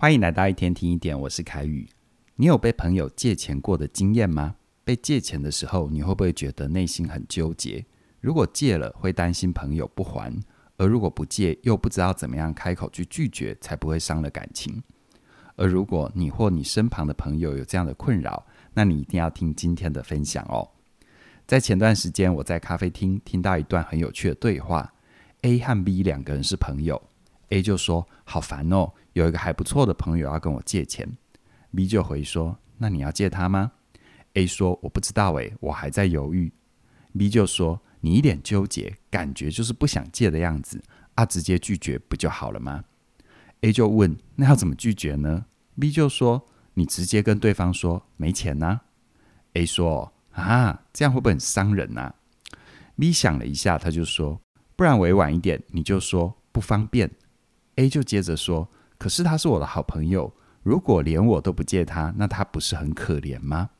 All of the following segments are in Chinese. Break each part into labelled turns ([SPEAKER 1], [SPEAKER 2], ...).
[SPEAKER 1] 欢迎来到一天听一点，我是凯宇。你有被朋友借钱过的经验吗？被借钱的时候，你会不会觉得内心很纠结？如果借了，会担心朋友不还；而如果不借，又不知道怎么样开口去拒绝，才不会伤了感情。而如果你或你身旁的朋友有这样的困扰，那你一定要听今天的分享哦。在前段时间，我在咖啡厅听到一段很有趣的对话。A 和 B 两个人是朋友，A 就说：“好烦哦，有一个还不错的朋友要跟我借钱。”B 就回说：“那你要借他吗？”A 说：“我不知道诶，我还在犹豫。”B 就说：“你一脸纠结，感觉就是不想借的样子啊，直接拒绝不就好了吗？”A 就问：“那要怎么拒绝呢？”B 就说：“你直接跟对方说没钱呐。”A 说。啊，这样会不会很伤人呐？B 想了一下，他就说：“不然委婉一点，你就说不方便。”A 就接着说：“可是他是我的好朋友，如果连我都不借他，那他不是很可怜吗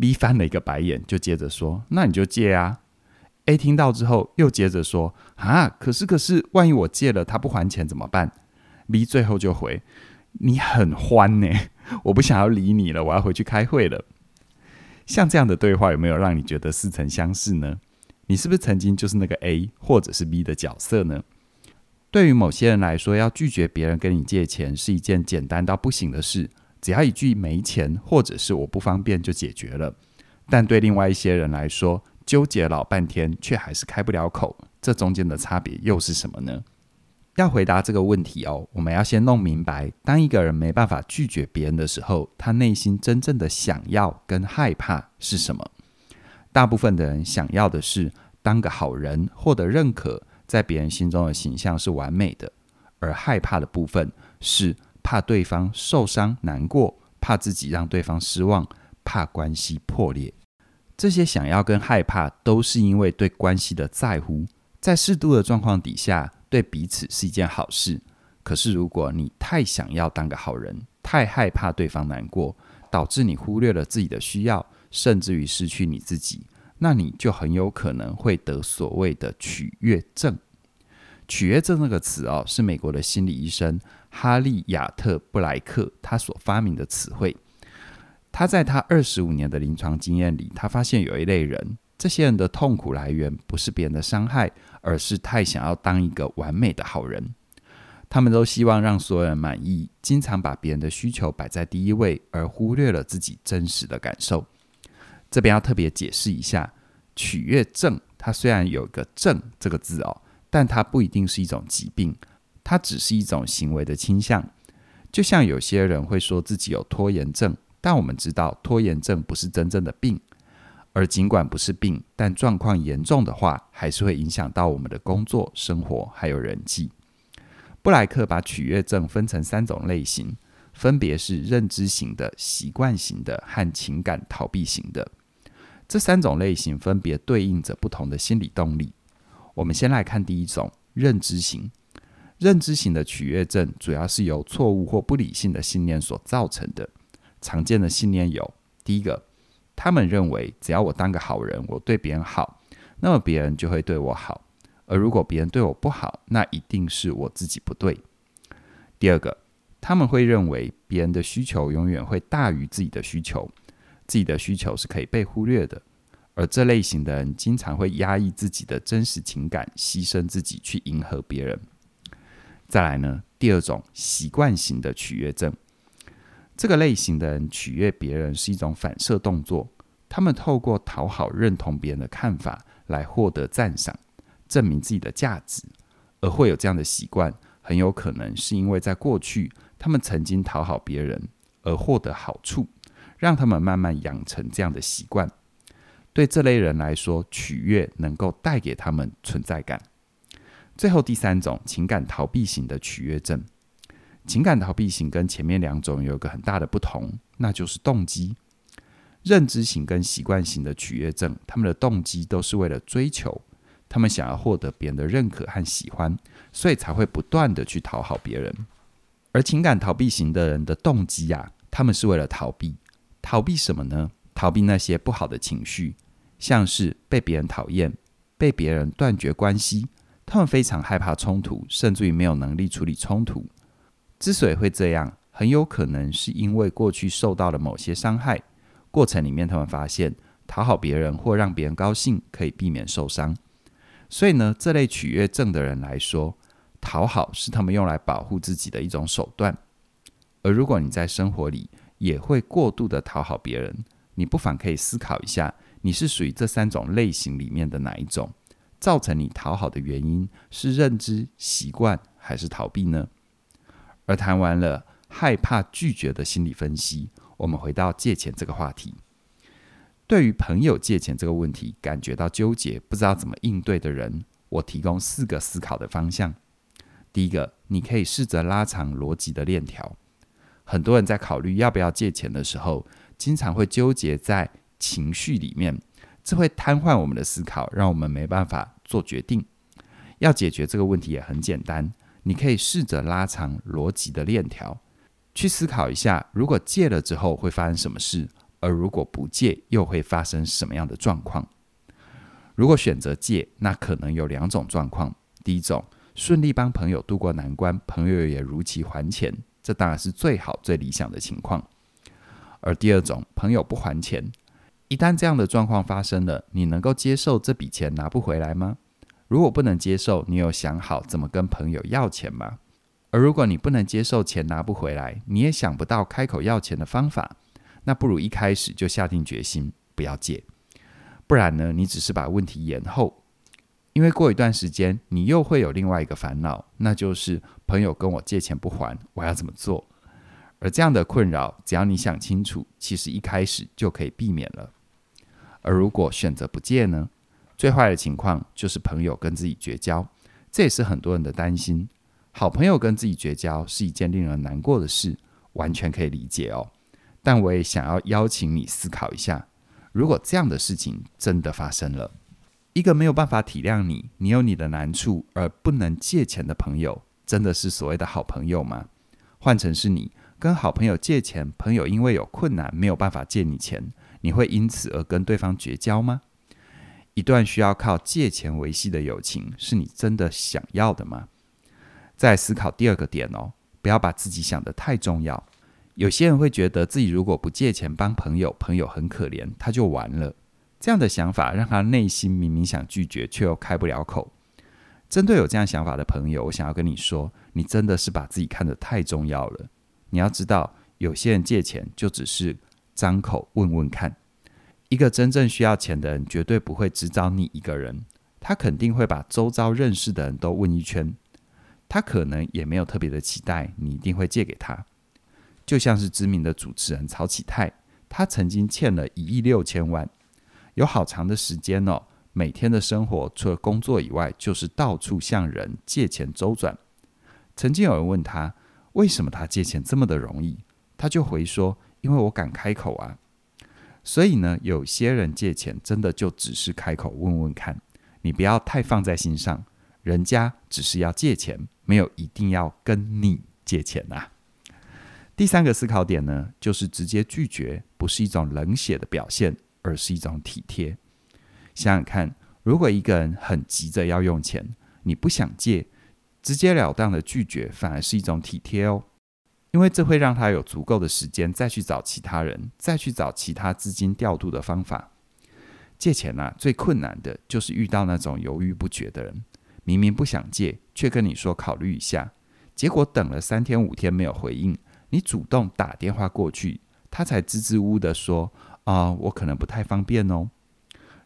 [SPEAKER 1] ？”B 翻了一个白眼，就接着说：“那你就借啊。”A 听到之后，又接着说：“啊，可是可是，万一我借了他不还钱怎么办？”B 最后就回：“你很欢呢，我不想要理你了，我要回去开会了。”像这样的对话有没有让你觉得似曾相识呢？你是不是曾经就是那个 A 或者是 B 的角色呢？对于某些人来说，要拒绝别人跟你借钱是一件简单到不行的事，只要一句没钱或者是我不方便就解决了。但对另外一些人来说，纠结老半天却还是开不了口，这中间的差别又是什么呢？要回答这个问题哦，我们要先弄明白，当一个人没办法拒绝别人的时候，他内心真正的想要跟害怕是什么？大部分的人想要的是当个好人，获得认可，在别人心中的形象是完美的；而害怕的部分是怕对方受伤难过，怕自己让对方失望，怕关系破裂。这些想要跟害怕，都是因为对关系的在乎，在适度的状况底下。对彼此是一件好事，可是如果你太想要当个好人，太害怕对方难过，导致你忽略了自己的需要，甚至于失去你自己，那你就很有可能会得所谓的取悦症。取悦症这个词哦，是美国的心理医生哈利亚特布莱克他所发明的词汇。他在他二十五年的临床经验里，他发现有一类人。这些人的痛苦来源不是别人的伤害，而是太想要当一个完美的好人。他们都希望让所有人满意，经常把别人的需求摆在第一位，而忽略了自己真实的感受。这边要特别解释一下，取悦症它虽然有个“症”这个字哦，但它不一定是一种疾病，它只是一种行为的倾向。就像有些人会说自己有拖延症，但我们知道拖延症不是真正的病。而尽管不是病，但状况严重的话，还是会影响到我们的工作、生活还有人际。布莱克把取悦症分成三种类型，分别是认知型的、习惯型的和情感逃避型的。这三种类型分别对应着不同的心理动力。我们先来看第一种认知型。认知型的取悦症主要是由错误或不理性的信念所造成的。常见的信念有：第一个。他们认为，只要我当个好人，我对别人好，那么别人就会对我好。而如果别人对我不好，那一定是我自己不对。第二个，他们会认为别人的需求永远会大于自己的需求，自己的需求是可以被忽略的。而这类型的人经常会压抑自己的真实情感，牺牲自己去迎合别人。再来呢，第二种习惯型的取悦症。这个类型的人取悦别人是一种反射动作，他们透过讨好、认同别人的看法来获得赞赏，证明自己的价值。而会有这样的习惯，很有可能是因为在过去他们曾经讨好别人而获得好处，让他们慢慢养成这样的习惯。对这类人来说，取悦能够带给他们存在感。最后第三种情感逃避型的取悦症。情感逃避型跟前面两种有一个很大的不同，那就是动机。认知型跟习惯型的取悦症，他们的动机都是为了追求，他们想要获得别人的认可和喜欢，所以才会不断的去讨好别人。而情感逃避型的人的动机呀，他们是为了逃避，逃避什么呢？逃避那些不好的情绪，像是被别人讨厌、被别人断绝关系，他们非常害怕冲突，甚至于没有能力处理冲突。之所以会这样，很有可能是因为过去受到了某些伤害，过程里面他们发现讨好别人或让别人高兴可以避免受伤。所以呢，这类取悦症的人来说，讨好是他们用来保护自己的一种手段。而如果你在生活里也会过度的讨好别人，你不妨可以思考一下，你是属于这三种类型里面的哪一种？造成你讨好的原因是认知、习惯还是逃避呢？而谈完了害怕拒绝的心理分析，我们回到借钱这个话题。对于朋友借钱这个问题感觉到纠结，不知道怎么应对的人，我提供四个思考的方向。第一个，你可以试着拉长逻辑的链条。很多人在考虑要不要借钱的时候，经常会纠结在情绪里面，这会瘫痪我们的思考，让我们没办法做决定。要解决这个问题也很简单，你可以试着拉长逻辑的链条，去思考一下，如果借了之后会发生什么事，而如果不借又会发生什么样的状况。如果选择借，那可能有两种状况：第一种，顺利帮朋友渡过难关，朋友也如期还钱。这当然是最好、最理想的情况。而第二种，朋友不还钱，一旦这样的状况发生了，你能够接受这笔钱拿不回来吗？如果不能接受，你有想好怎么跟朋友要钱吗？而如果你不能接受钱拿不回来，你也想不到开口要钱的方法，那不如一开始就下定决心不要借。不然呢，你只是把问题延后。因为过一段时间，你又会有另外一个烦恼，那就是朋友跟我借钱不还，我要怎么做？而这样的困扰，只要你想清楚，其实一开始就可以避免了。而如果选择不借呢？最坏的情况就是朋友跟自己绝交，这也是很多人的担心。好朋友跟自己绝交是一件令人难过的事，完全可以理解哦。但我也想要邀请你思考一下，如果这样的事情真的发生了。一个没有办法体谅你，你有你的难处而不能借钱的朋友，真的是所谓的好朋友吗？换成是你跟好朋友借钱，朋友因为有困难没有办法借你钱，你会因此而跟对方绝交吗？一段需要靠借钱维系的友情，是你真的想要的吗？再思考第二个点哦，不要把自己想得太重要。有些人会觉得自己如果不借钱帮朋友，朋友很可怜，他就完了。这样的想法让他内心明明想拒绝，却又开不了口。针对有这样想法的朋友，我想要跟你说，你真的是把自己看得太重要了。你要知道，有些人借钱就只是张口问问看。一个真正需要钱的人，绝对不会只找你一个人，他肯定会把周遭认识的人都问一圈。他可能也没有特别的期待你一定会借给他。就像是知名的主持人曹启泰，他曾经欠了一亿六千万。有好长的时间哦，每天的生活除了工作以外，就是到处向人借钱周转。曾经有人问他，为什么他借钱这么的容易，他就回说：“因为我敢开口啊。”所以呢，有些人借钱真的就只是开口问问看，你不要太放在心上，人家只是要借钱，没有一定要跟你借钱呐。第三个思考点呢，就是直接拒绝不是一种冷血的表现。而是一种体贴。想想看，如果一个人很急着要用钱，你不想借，直截了当的拒绝，反而是一种体贴哦。因为这会让他有足够的时间再去找其他人，再去找其他资金调度的方法。借钱啊，最困难的就是遇到那种犹豫不决的人，明明不想借，却跟你说考虑一下，结果等了三天五天没有回应，你主动打电话过去，他才支支吾吾的说。啊、我可能不太方便哦。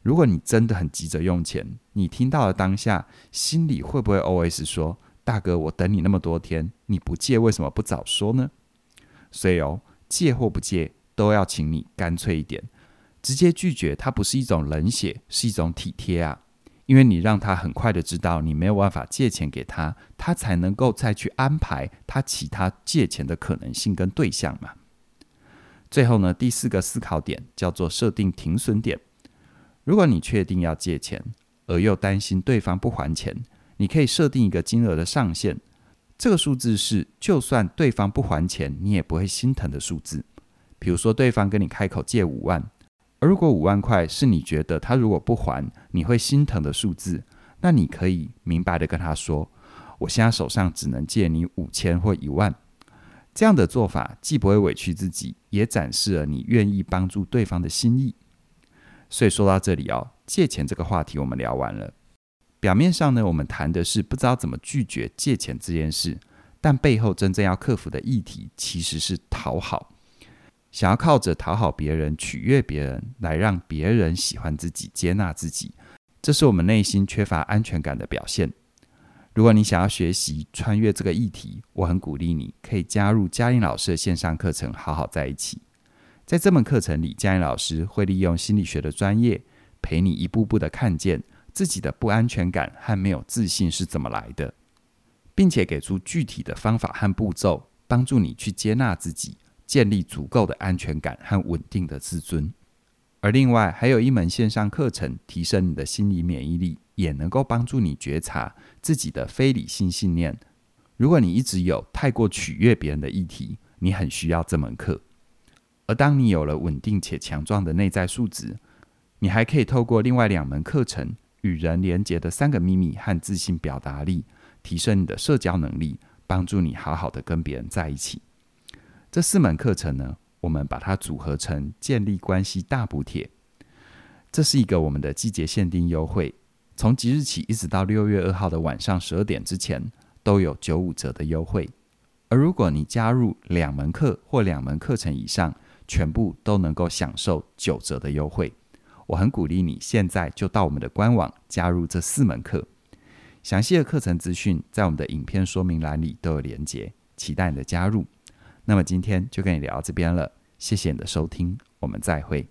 [SPEAKER 1] 如果你真的很急着用钱，你听到了当下，心里会不会 OS 说：“大哥，我等你那么多天，你不借为什么不早说呢？”所以哦，借或不借，都要请你干脆一点，直接拒绝，它不是一种冷血，是一种体贴啊。因为你让他很快的知道你没有办法借钱给他，他才能够再去安排他其他借钱的可能性跟对象嘛。最后呢，第四个思考点叫做设定停损点。如果你确定要借钱，而又担心对方不还钱，你可以设定一个金额的上限。这个数字是，就算对方不还钱，你也不会心疼的数字。比如说，对方跟你开口借五万，而如果五万块是你觉得他如果不还，你会心疼的数字，那你可以明白的跟他说：“我现在手上只能借你五千或一万。”这样的做法既不会委屈自己，也展示了你愿意帮助对方的心意。所以说到这里哦，借钱这个话题我们聊完了。表面上呢，我们谈的是不知道怎么拒绝借钱这件事，但背后真正要克服的议题其实是讨好。想要靠着讨好别人、取悦别人来让别人喜欢自己、接纳自己，这是我们内心缺乏安全感的表现。如果你想要学习穿越这个议题，我很鼓励你可以加入嘉玲老师的线上课程《好好在一起》。在这门课程里，嘉玲老师会利用心理学的专业，陪你一步步的看见自己的不安全感和没有自信是怎么来的，并且给出具体的方法和步骤，帮助你去接纳自己。建立足够的安全感和稳定的自尊，而另外还有一门线上课程，提升你的心理免疫力，也能够帮助你觉察自己的非理性信念。如果你一直有太过取悦别人的议题，你很需要这门课。而当你有了稳定且强壮的内在素质，你还可以透过另外两门课程《与人连结的三个秘密》和自信表达力，提升你的社交能力，帮助你好好的跟别人在一起。这四门课程呢，我们把它组合成建立关系大补帖。这是一个我们的季节限定优惠，从即日起一直到六月二号的晚上十二点之前，都有九五折的优惠。而如果你加入两门课或两门课程以上，全部都能够享受九折的优惠。我很鼓励你现在就到我们的官网加入这四门课。详细的课程资讯在我们的影片说明栏里都有连结，期待你的加入。那么今天就跟你聊到这边了，谢谢你的收听，我们再会。